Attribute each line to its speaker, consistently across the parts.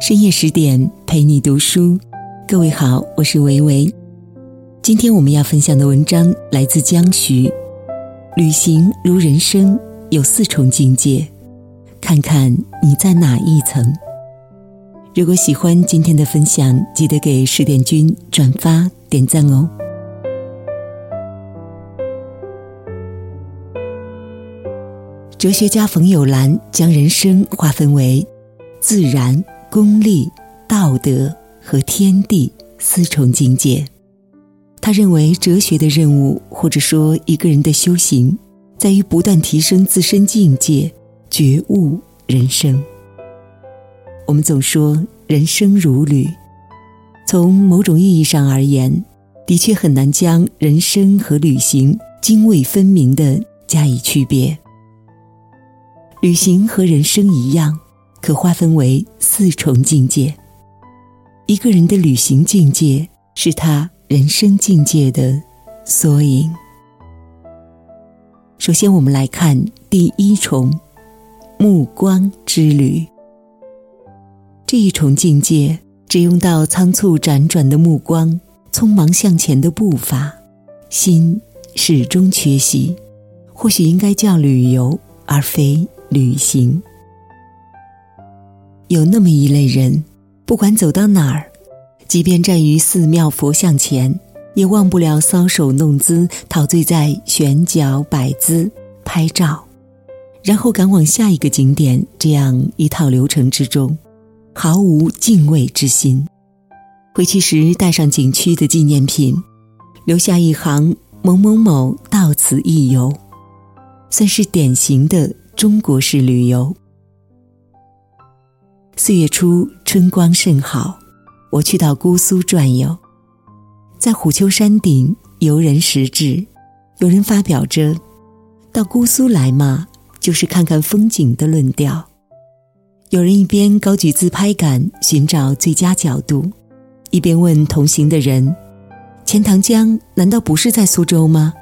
Speaker 1: 深夜十点陪你读书，各位好，我是维维。今天我们要分享的文章来自江徐。旅行如人生，有四重境界，看看你在哪一层。如果喜欢今天的分享，记得给十点君转发点赞哦。哲学家冯友兰将人生划分为自然。功利、道德和天地四重境界。他认为，哲学的任务，或者说一个人的修行，在于不断提升自身境界，觉悟人生。我们总说人生如旅，从某种意义上而言，的确很难将人生和旅行泾渭分明的加以区别。旅行和人生一样。可划分为四重境界。一个人的旅行境界是他人生境界的缩影。首先，我们来看第一重——目光之旅。这一重境界，只用到仓促辗转的目光，匆忙向前的步伐，心始终缺席。或许应该叫旅游，而非旅行。有那么一类人，不管走到哪儿，即便站于寺庙佛像前，也忘不了搔首弄姿，陶醉在悬脚摆姿拍照，然后赶往下一个景点。这样一套流程之中，毫无敬畏之心。回去时带上景区的纪念品，留下一行“某某某到此一游”，算是典型的中国式旅游。四月初，春光甚好，我去到姑苏转悠，在虎丘山顶，游人时至，有人发表着“到姑苏来嘛，就是看看风景”的论调。有人一边高举自拍杆寻找最佳角度，一边问同行的人：“钱塘江难道不是在苏州吗？”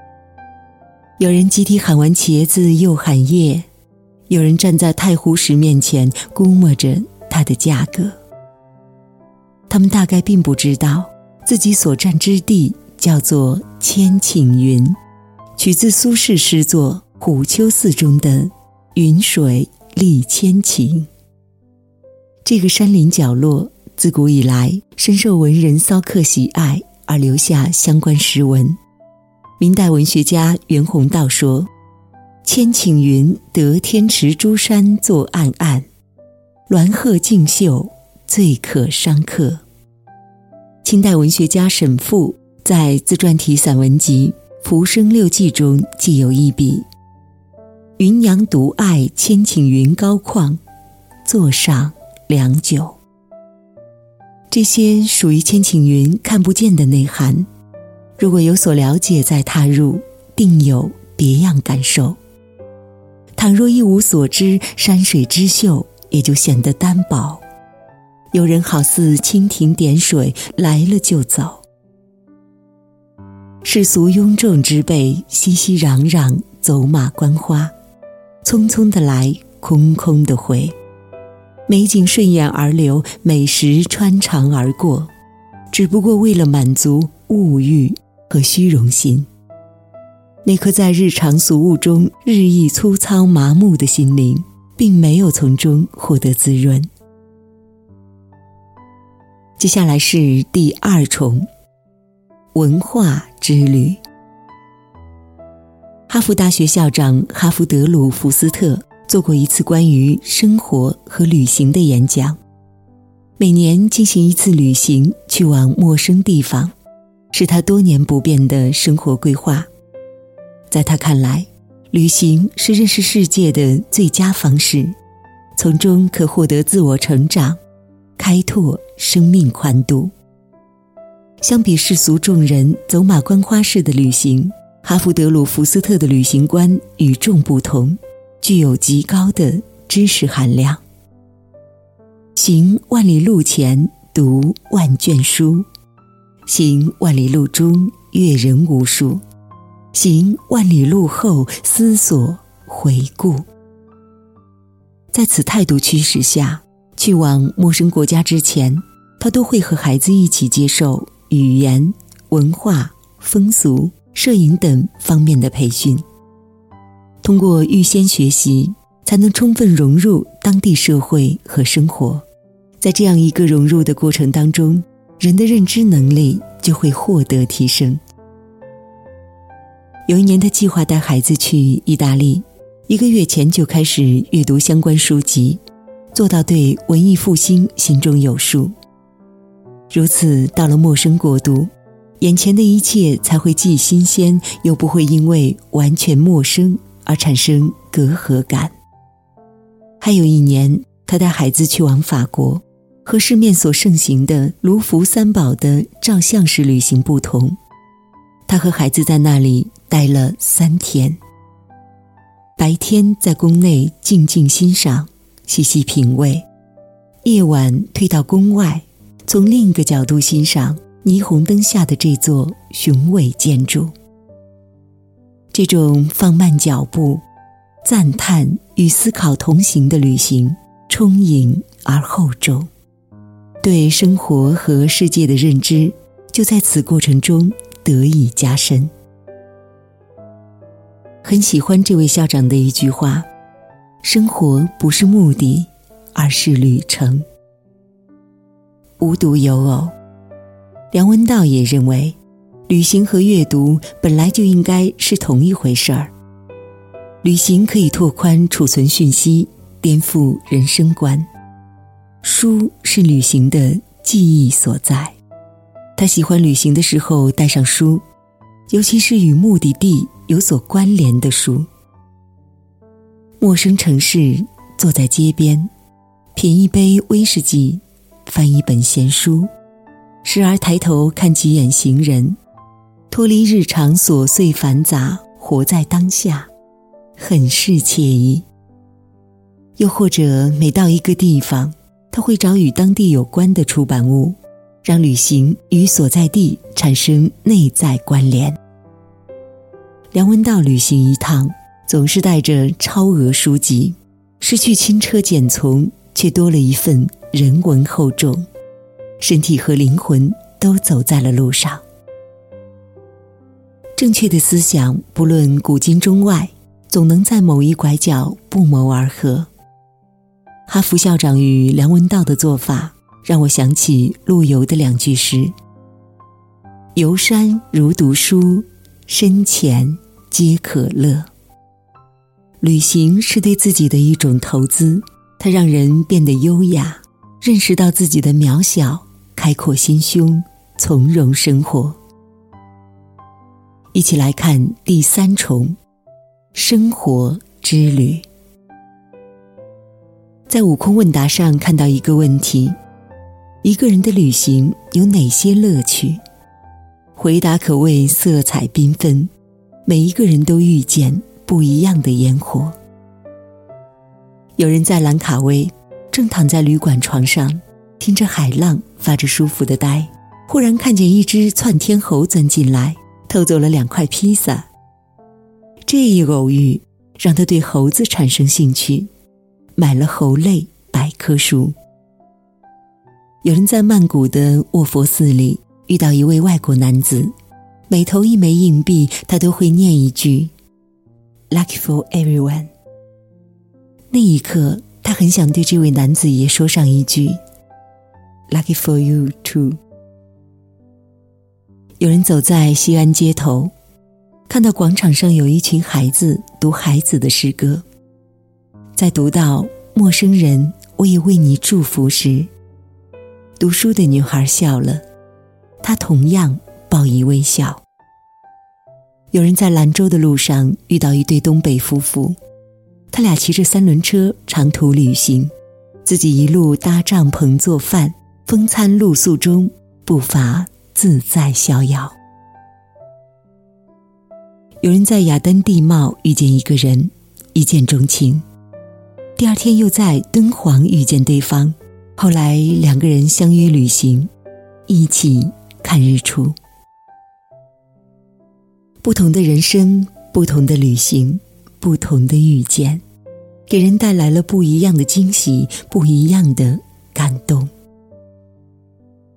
Speaker 1: 有人集体喊完茄子又喊叶，有人站在太湖石面前估摸着。它的价格，他们大概并不知道，自己所占之地叫做千顷云，取自苏轼诗作《虎丘寺》中的“云水立千顷”。这个山林角落，自古以来深受文人骚客喜爱，而留下相关诗文。明代文学家袁宏道说：“千顷云得天池诸山作暗暗。”鸾鹤竞秀，最可伤客。清代文学家沈复在自传体散文集《浮生六记》中记有一笔：“云阳独爱千顷云高旷，坐上良久。”这些属于千顷云看不见的内涵，如果有所了解再踏入，定有别样感受。倘若一无所知，山水之秀。也就显得单薄，有人好似蜻蜓点水，来了就走。世俗拥众之辈，熙熙攘攘，走马观花，匆匆的来，空空的回。美景顺眼而流，美食穿肠而过，只不过为了满足物欲和虚荣心。那颗在日常俗物中日益粗糙麻木的心灵。并没有从中获得滋润。接下来是第二重文化之旅。哈佛大学校长哈弗德鲁福斯特做过一次关于生活和旅行的演讲。每年进行一次旅行，去往陌生地方，是他多年不变的生活规划。在他看来。旅行是认识世界的最佳方式，从中可获得自我成长，开拓生命宽度。相比世俗众人走马观花式的旅行，哈弗德鲁福斯特的旅行观与众不同，具有极高的知识含量。行万里路前读万卷书，行万里路中阅人无数。行万里路后，思索回顾。在此态度驱使下，去往陌生国家之前，他都会和孩子一起接受语言、文化、风俗、摄影等方面的培训。通过预先学习，才能充分融入当地社会和生活。在这样一个融入的过程当中，人的认知能力就会获得提升。有一年，他计划带孩子去意大利，一个月前就开始阅读相关书籍，做到对文艺复兴心中有数。如此，到了陌生国度，眼前的一切才会既新鲜，又不会因为完全陌生而产生隔阂感。还有一年，他带孩子去往法国，和市面所盛行的卢浮三宝的照相式旅行不同，他和孩子在那里。待了三天。白天在宫内静静欣赏、细细品味，夜晚退到宫外，从另一个角度欣赏霓虹灯下的这座雄伟建筑。这种放慢脚步、赞叹与思考同行的旅行，充盈而厚重，对生活和世界的认知就在此过程中得以加深。很喜欢这位校长的一句话：“生活不是目的，而是旅程。”无独有偶，梁文道也认为，旅行和阅读本来就应该是同一回事儿。旅行可以拓宽储存讯息，颠覆人生观。书是旅行的记忆所在。他喜欢旅行的时候带上书，尤其是与目的地。有所关联的书。陌生城市，坐在街边，品一杯威士忌，翻一本闲书，时而抬头看几眼行人，脱离日常琐碎繁杂，活在当下，很是惬意。又或者，每到一个地方，他会找与当地有关的出版物，让旅行与所在地产生内在关联。梁文道旅行一趟，总是带着超额书籍，失去轻车简从，却多了一份人文厚重，身体和灵魂都走在了路上。正确的思想，不论古今中外，总能在某一拐角不谋而合。哈佛校长与梁文道的做法，让我想起陆游的两句诗：“游山如读书。”深浅皆可乐。旅行是对自己的一种投资，它让人变得优雅，认识到自己的渺小，开阔心胸，从容生活。一起来看第三重生活之旅。在悟空问答上看到一个问题：一个人的旅行有哪些乐趣？回答可谓色彩缤纷，每一个人都遇见不一样的烟火。有人在兰卡威，正躺在旅馆床上，听着海浪，发着舒服的呆，忽然看见一只窜天猴钻进来，偷走了两块披萨。这一偶遇让他对猴子产生兴趣，买了猴类百科书。有人在曼谷的卧佛寺里。遇到一位外国男子，每投一枚硬币，他都会念一句 “Lucky for everyone”。那一刻，他很想对这位男子也说上一句 “Lucky for you too”。有人走在西安街头，看到广场上有一群孩子读孩子的诗歌，在读到“陌生人，我也为你祝福”时，读书的女孩笑了。她同样报以微笑。有人在兰州的路上遇到一对东北夫妇，他俩骑着三轮车长途旅行，自己一路搭帐篷做饭，风餐露宿中步伐自在逍遥。有人在雅丹地貌遇见一个人，一见钟情，第二天又在敦煌遇见对方，后来两个人相约旅行，一起。看日出，不同的人生，不同的旅行，不同的遇见，给人带来了不一样的惊喜，不一样的感动。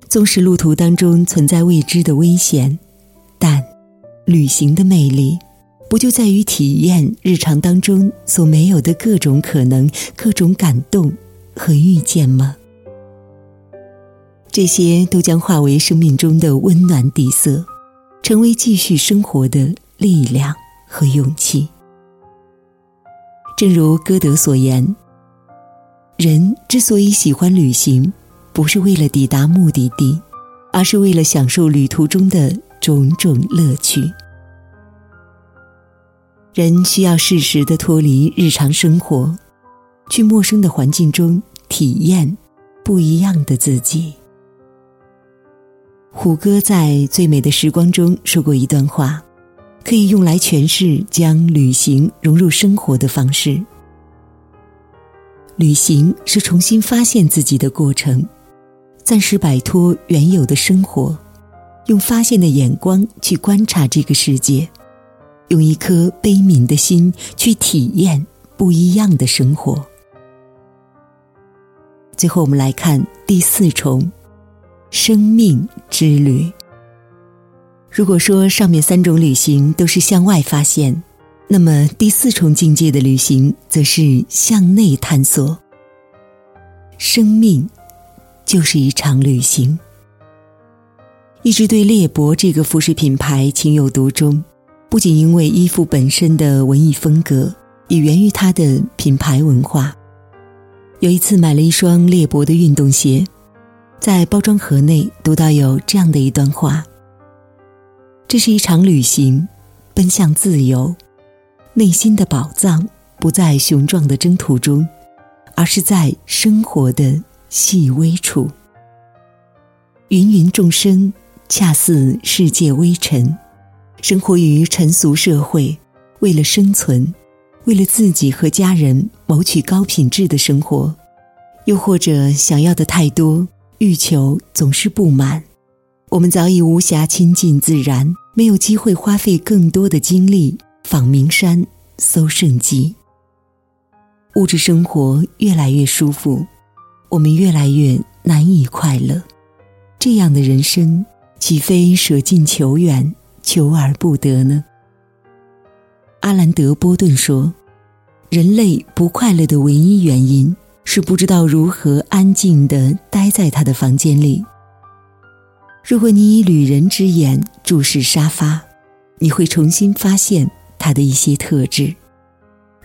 Speaker 1: 纵使路途当中存在未知的危险，但旅行的魅力，不就在于体验日常当中所没有的各种可能、各种感动和遇见吗？这些都将化为生命中的温暖底色，成为继续生活的力量和勇气。正如歌德所言：“人之所以喜欢旅行，不是为了抵达目的地，而是为了享受旅途中的种种乐趣。”人需要适时的脱离日常生活，去陌生的环境中体验不一样的自己。虎哥在《最美的时光》中说过一段话，可以用来诠释将旅行融入生活的方式。旅行是重新发现自己的过程，暂时摆脱原有的生活，用发现的眼光去观察这个世界，用一颗悲悯的心去体验不一样的生活。最后，我们来看第四重。生命之旅。如果说上面三种旅行都是向外发现，那么第四重境界的旅行则是向内探索。生命就是一场旅行。一直对猎博这个服饰品牌情有独钟，不仅因为衣服本身的文艺风格，也源于它的品牌文化。有一次买了一双猎博的运动鞋。在包装盒内读到有这样的一段话：这是一场旅行，奔向自由。内心的宝藏不在雄壮的征途中，而是在生活的细微处。芸芸众生恰似世界微尘，生活于尘俗社会，为了生存，为了自己和家人谋取高品质的生活，又或者想要的太多。欲求总是不满，我们早已无暇亲近自然，没有机会花费更多的精力访名山、搜圣迹。物质生活越来越舒服，我们越来越难以快乐。这样的人生，岂非舍近求远、求而不得呢？阿兰德·波顿说：“人类不快乐的唯一原因。”是不知道如何安静地待在他的房间里。如果你以旅人之眼注视沙发，你会重新发现它的一些特质。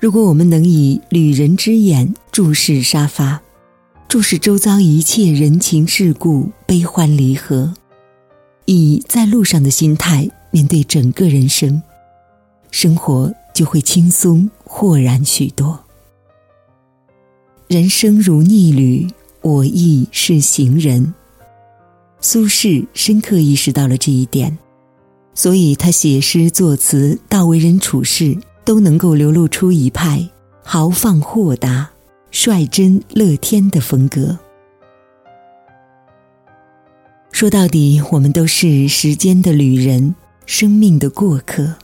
Speaker 1: 如果我们能以旅人之眼注视沙发，注视周遭一切人情世故、悲欢离合，以在路上的心态面对整个人生，生活就会轻松豁然许多。人生如逆旅，我亦是行人。苏轼深刻意识到了这一点，所以他写诗作词到为人处事都能够流露出一派豪放豁达、率真乐天的风格。说到底，我们都是时间的旅人，生命的过客。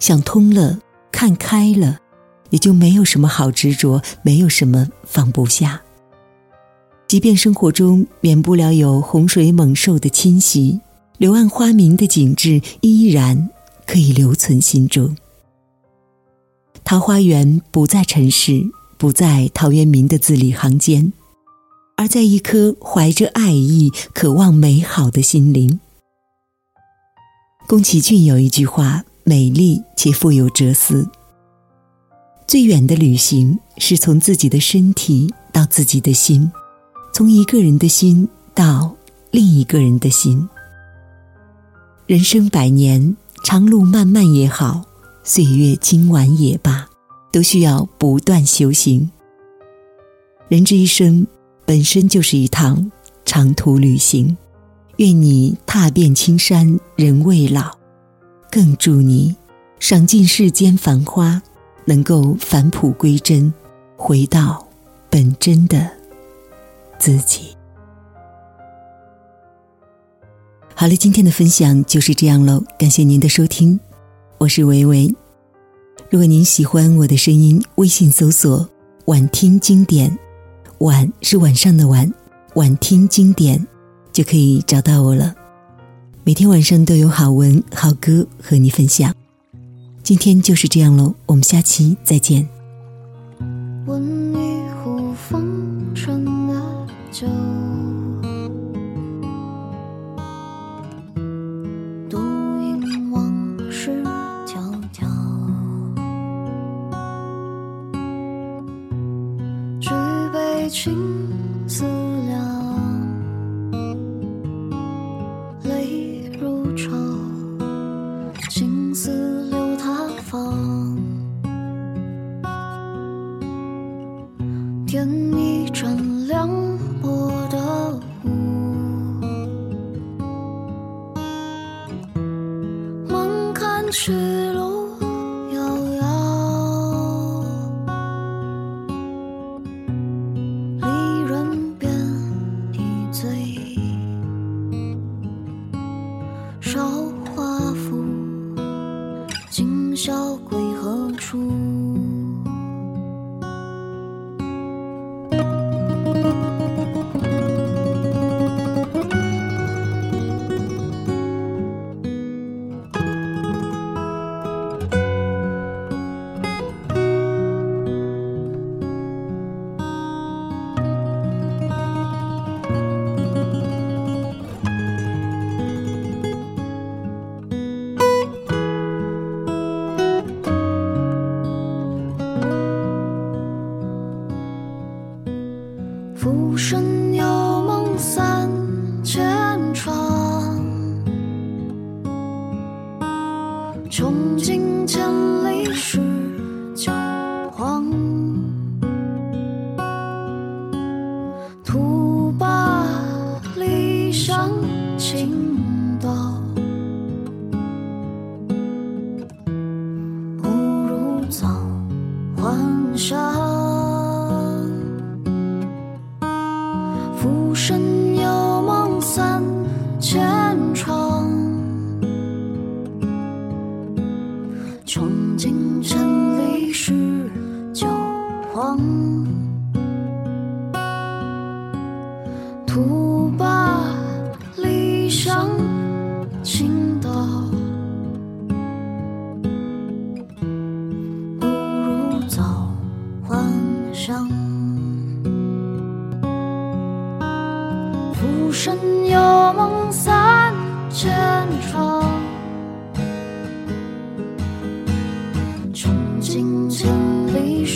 Speaker 1: 想通了，看开了。也就没有什么好执着，没有什么放不下。即便生活中免不了有洪水猛兽的侵袭，柳暗花明的景致依然可以留存心中。桃花源不在尘世，不在陶渊明的字里行间，而在一颗怀着爱意、渴望美好的心灵。宫崎骏有一句话，美丽且富有哲思。最远的旅行是从自己的身体到自己的心，从一个人的心到另一个人的心。人生百年，长路漫漫也好，岁月今晚也罢，都需要不断修行。人这一生本身就是一趟长途旅行，愿你踏遍青山人未老，更祝你赏尽世间繁花。能够返璞归真回到本真的自己。好了今天的分享就是这样喽感谢您的收听我是维维。如果您喜欢我的声音微信搜索晚听经典晚是晚上的晚晚听经典就可以找到我了。每天晚上都有好文好歌和你分享。今天就是这样喽，我们下期再见。
Speaker 2: 温一壶风尘的酒。独饮往事迢迢。举杯情思。手。浮生有梦三千场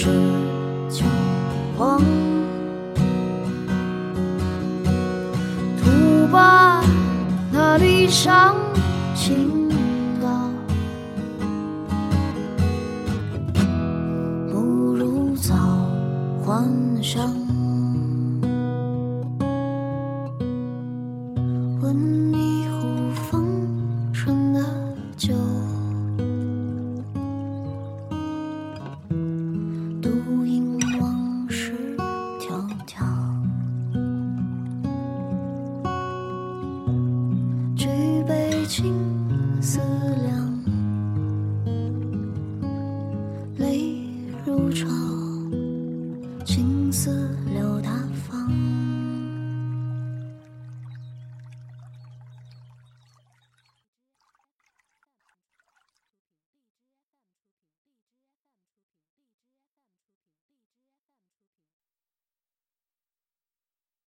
Speaker 2: 是旧患 tudo.